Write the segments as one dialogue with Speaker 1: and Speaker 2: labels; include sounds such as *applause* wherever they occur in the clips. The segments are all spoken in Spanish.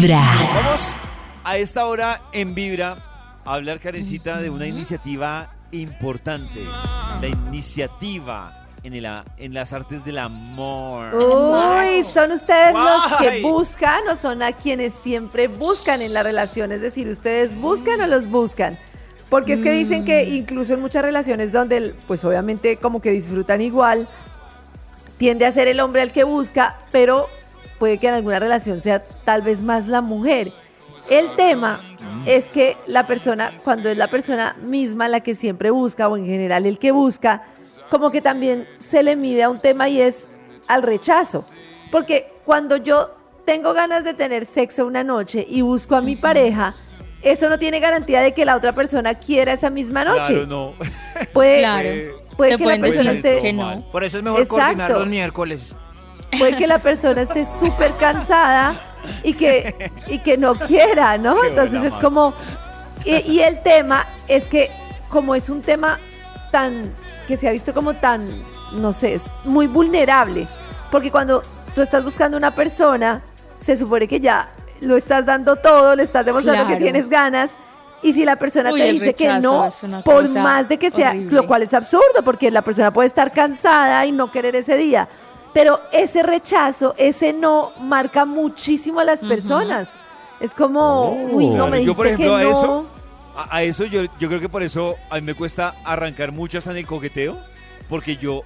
Speaker 1: Vibra.
Speaker 2: Vamos a esta hora en Vibra a hablar, Karencita, de una iniciativa importante. La iniciativa en, el, en las artes del amor.
Speaker 3: Uy, ¿son ustedes los que buscan o son a quienes siempre buscan en la relación? Es decir, ¿ustedes buscan o los buscan? Porque es que dicen que
Speaker 2: Mm.
Speaker 3: incluso en muchas relaciones donde, pues obviamente como que disfrutan igual, tiende a ser el hombre el que busca, pero puede que en alguna relación sea tal vez más la mujer. El tema es que la persona, cuando es la persona misma la que siempre busca, o en general el que busca, como que también se le mide a un tema y es al rechazo. Porque cuando yo tengo ganas de tener sexo una noche y busco a mi pareja, eso no tiene garantía de que la otra persona quiera esa misma noche.
Speaker 2: Claro, no.
Speaker 3: Puede,
Speaker 4: Claro.
Speaker 3: puede que la persona esté
Speaker 4: que no.
Speaker 5: Por eso es mejor
Speaker 3: Exacto.
Speaker 5: coordinar los miércoles.
Speaker 3: Puede que la persona esté súper cansada y que, y que no quiera, ¿no?
Speaker 2: Qué
Speaker 3: Entonces es como... Y, y el tema es que como es un tema tan... que se ha visto como tan, no sé, es muy vulnerable. Porque cuando tú estás buscando una persona, se supone que ya lo estás dando todo, le estás demostrando que tienes ganas. Y si la persona
Speaker 4: Uy,
Speaker 3: te dice que no, por más de que sea,
Speaker 4: horrible.
Speaker 3: lo cual es absurdo, porque la persona puede estar cansada y no querer ese día. Pero ese rechazo, ese no, marca muchísimo a las personas. Es como, uy, no me
Speaker 2: Yo, por ejemplo,
Speaker 3: que
Speaker 2: a
Speaker 3: no.
Speaker 2: eso, a, a eso yo, yo creo que por eso a mí me cuesta arrancar mucho hasta en el coqueteo, porque yo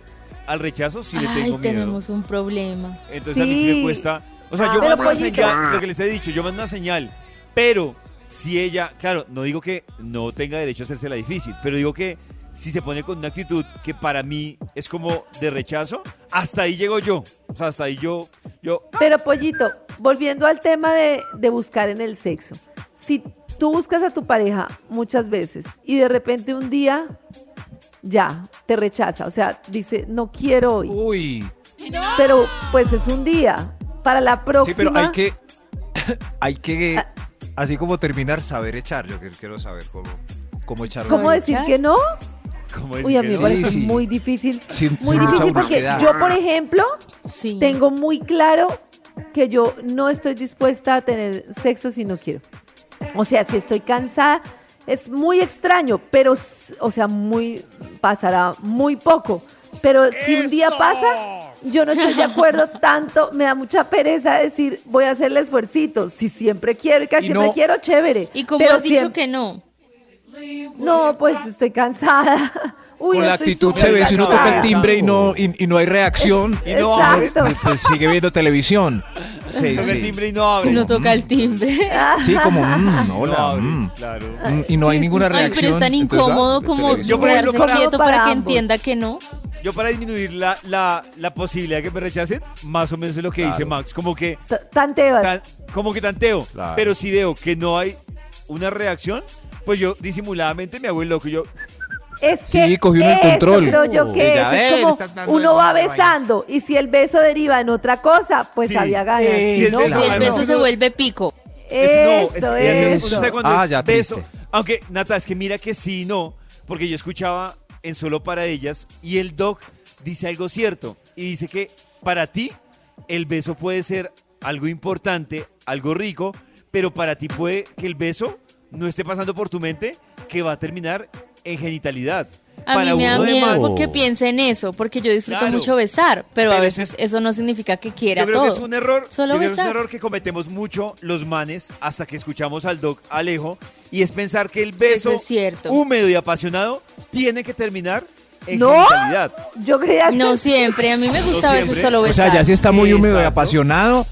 Speaker 2: al rechazo sí le
Speaker 4: Ay,
Speaker 2: tengo miedo.
Speaker 4: tenemos un problema.
Speaker 2: Entonces a mí sí me cuesta. O sea, yo
Speaker 3: Pero,
Speaker 2: mando una
Speaker 3: pollito.
Speaker 2: señal, lo que les he dicho, yo mando una señal. Pero si ella, claro, no digo que no tenga derecho a hacerse la difícil, pero digo que si se pone con una actitud que para mí es como de rechazo, hasta ahí llego yo. O sea, hasta ahí yo, yo,
Speaker 3: Pero Pollito, volviendo al tema de, de buscar en el sexo. Si tú buscas a tu pareja muchas veces y de repente un día ya te rechaza, o sea, dice, no quiero hoy,
Speaker 5: Uy.
Speaker 3: pero pues es un día. Para la
Speaker 5: Sí,
Speaker 3: próxima,
Speaker 5: pero hay que. *coughs* Hay que. Así como terminar, saber echar. Yo quiero saber cómo, cómo echar.
Speaker 3: ¿cómo decir
Speaker 4: echar.
Speaker 3: que no?
Speaker 2: Como decir
Speaker 3: Uy, a mí me
Speaker 2: no?
Speaker 3: parece
Speaker 5: Sí, sí.
Speaker 3: muy difícil.
Speaker 5: Sin-
Speaker 3: Muy difícil porque
Speaker 5: brusquedad.
Speaker 3: yo, por ejemplo,
Speaker 4: Sí.
Speaker 3: tengo muy claro que yo no estoy dispuesta a tener sexo si no quiero. O sea, si estoy cansada, es muy extraño, pero, o sea, muy, pasará muy poco. Pero si un día pasa, yo no estoy de acuerdo *laughs* tanto, me da mucha pereza decir, voy a hacerle esfuercito. Si siempre quiero y casi
Speaker 5: Y
Speaker 3: siempre
Speaker 5: no-
Speaker 3: quiero, chévere.
Speaker 4: ¿Y como
Speaker 3: pero
Speaker 4: has dicho
Speaker 3: siempre-
Speaker 4: que no?
Speaker 3: No, pues estoy cansada. Uy,
Speaker 5: Con la actitud se ve si uno toca el timbre y no, y, y no hay reacción.
Speaker 2: Y no abre.
Speaker 5: Pues sigue viendo televisión. Sí,
Speaker 2: Toca el timbre y no abre.
Speaker 4: No toca el timbre.
Speaker 5: Sí, como, mm,
Speaker 2: No
Speaker 5: hola.
Speaker 2: abre,
Speaker 5: mm,
Speaker 2: claro.
Speaker 5: mm, y no hay ninguna
Speaker 4: Ay,
Speaker 5: reacción.
Speaker 4: pero es tan
Speaker 5: entonces, ah,
Speaker 4: incómodo
Speaker 5: de
Speaker 4: como.
Speaker 2: Yo, por ejemplo, para-
Speaker 4: quieto
Speaker 3: para
Speaker 4: para que entienda que no.
Speaker 2: Yo para disminuir la, la, la posibilidad de que me rechacen, más o menos es lo que dice. Max. Como que,
Speaker 3: T- Tanteas.
Speaker 2: tan- como que tanteo.
Speaker 5: Claro.
Speaker 2: Pero si veo que no hay una reacción, pues yo disimuladamente me hago el loco. y Yo,
Speaker 3: Es
Speaker 5: Sí,
Speaker 3: que
Speaker 5: cogió uno el control.
Speaker 3: creo yo que es, como uno va besando y si el beso deriva en otra cosa, pues
Speaker 2: Sí.
Speaker 3: había ganas.
Speaker 5: Eh,
Speaker 2: si el
Speaker 3: ¿no?
Speaker 4: Si el beso se vuelve pico.
Speaker 2: es,
Speaker 3: Eso,
Speaker 2: no, es, es-
Speaker 3: eso.
Speaker 2: cuando
Speaker 5: Ah,
Speaker 2: es
Speaker 5: ya,
Speaker 2: beso.
Speaker 5: triste.
Speaker 2: Aunque, Nata, es que mira que sí, no. Porque yo escuchaba en Solo para Ellas y el doc dice algo cierto. Y dice que para ti el beso puede ser algo importante, algo rico, pero para ti puede que el beso no esté pasando por tu mente que va a terminar en genitalidad.
Speaker 4: A
Speaker 2: para
Speaker 4: mí me da miedo porque piense en eso, porque yo disfruto
Speaker 2: Claro.
Speaker 4: mucho besar, pero, a
Speaker 2: Pero ese
Speaker 4: veces
Speaker 2: es-
Speaker 4: eso no significa que quiera
Speaker 2: Yo creo
Speaker 4: todo.
Speaker 2: que es un error.
Speaker 4: Solo
Speaker 2: yo creo que es un
Speaker 4: besar.
Speaker 2: error que cometemos mucho los manes hasta que escuchamos al doc Alejo y es pensar que el beso
Speaker 4: Eso es cierto.
Speaker 2: húmedo y apasionado tiene que terminar en
Speaker 3: ¿No?
Speaker 2: genitalidad.
Speaker 3: Yo creía que
Speaker 4: No siempre, a mí me gusta a veces
Speaker 2: siempre.
Speaker 4: solo
Speaker 5: O
Speaker 4: besar.
Speaker 5: sea, ya sí está muy húmedo y
Speaker 2: Exacto.
Speaker 5: apasionado.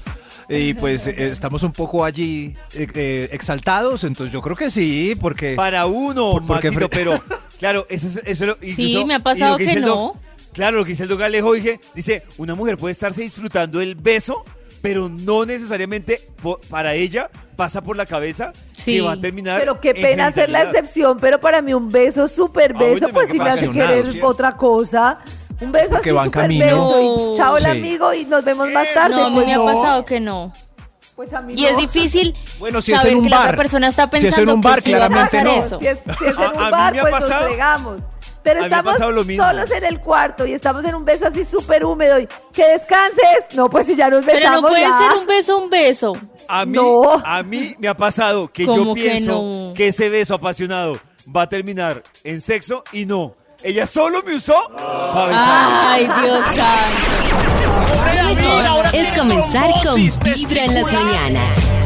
Speaker 5: Y pues eh, estamos un poco allí eh, eh, exaltados, entonces yo creo que sí, porque
Speaker 2: Para uno,
Speaker 5: Por- porque
Speaker 2: Maxito,
Speaker 5: fre-
Speaker 2: pero *laughs* claro, eso es eso es lo-
Speaker 4: Sí,
Speaker 2: incluso-
Speaker 4: me ha pasado que no.
Speaker 2: claro, lo que dice el doc Alejo, dije, dice, una mujer puede estarse disfrutando el beso, pero no necesariamente para ella pasa por la cabeza
Speaker 4: Sí.
Speaker 2: que va a terminar
Speaker 3: Pero qué
Speaker 2: en
Speaker 3: pena hacer la excepción, pero para mí un beso, súper
Speaker 2: Ah,
Speaker 3: beso, pues si me hace querer
Speaker 2: sí.
Speaker 3: otra cosa. Un beso así,
Speaker 5: van
Speaker 3: súper
Speaker 5: camino.
Speaker 3: beso y chao el
Speaker 5: Sí.
Speaker 3: amigo y nos vemos más tarde.
Speaker 4: No, a mí
Speaker 3: pues
Speaker 4: me ha
Speaker 3: no.
Speaker 4: pasado que no.
Speaker 3: Pues a mí
Speaker 4: Y es difícil
Speaker 5: Bueno, si es
Speaker 4: saber
Speaker 5: en un
Speaker 4: que la
Speaker 5: bar.
Speaker 4: otra persona está
Speaker 5: Si es en
Speaker 4: pensando
Speaker 5: un bar,
Speaker 4: que sí va a
Speaker 5: claramente
Speaker 4: pasar
Speaker 5: no.
Speaker 4: eso.
Speaker 3: Si es, si es en
Speaker 2: A-
Speaker 3: un
Speaker 2: a
Speaker 3: bar,
Speaker 2: ha
Speaker 3: pues
Speaker 2: pasado-
Speaker 3: nos fregamos. Pero
Speaker 2: ha
Speaker 3: estamos solos en el cuarto y estamos en un beso así súper húmedo y que descanses. No, pues si ya nos
Speaker 4: Pero
Speaker 3: besamos
Speaker 4: no puede
Speaker 3: ya.
Speaker 4: ser un beso, un beso.
Speaker 2: A mí,
Speaker 3: No.
Speaker 2: a mí me ha pasado que yo
Speaker 4: ¿Cómo que
Speaker 2: pienso
Speaker 4: no?
Speaker 2: que ese beso apasionado va a terminar en sexo y no. Ella solo me usó para besar.
Speaker 4: Ay, Dios *laughs* santo.
Speaker 1: Lo mejor es comenzar con Vibra en las mañanas.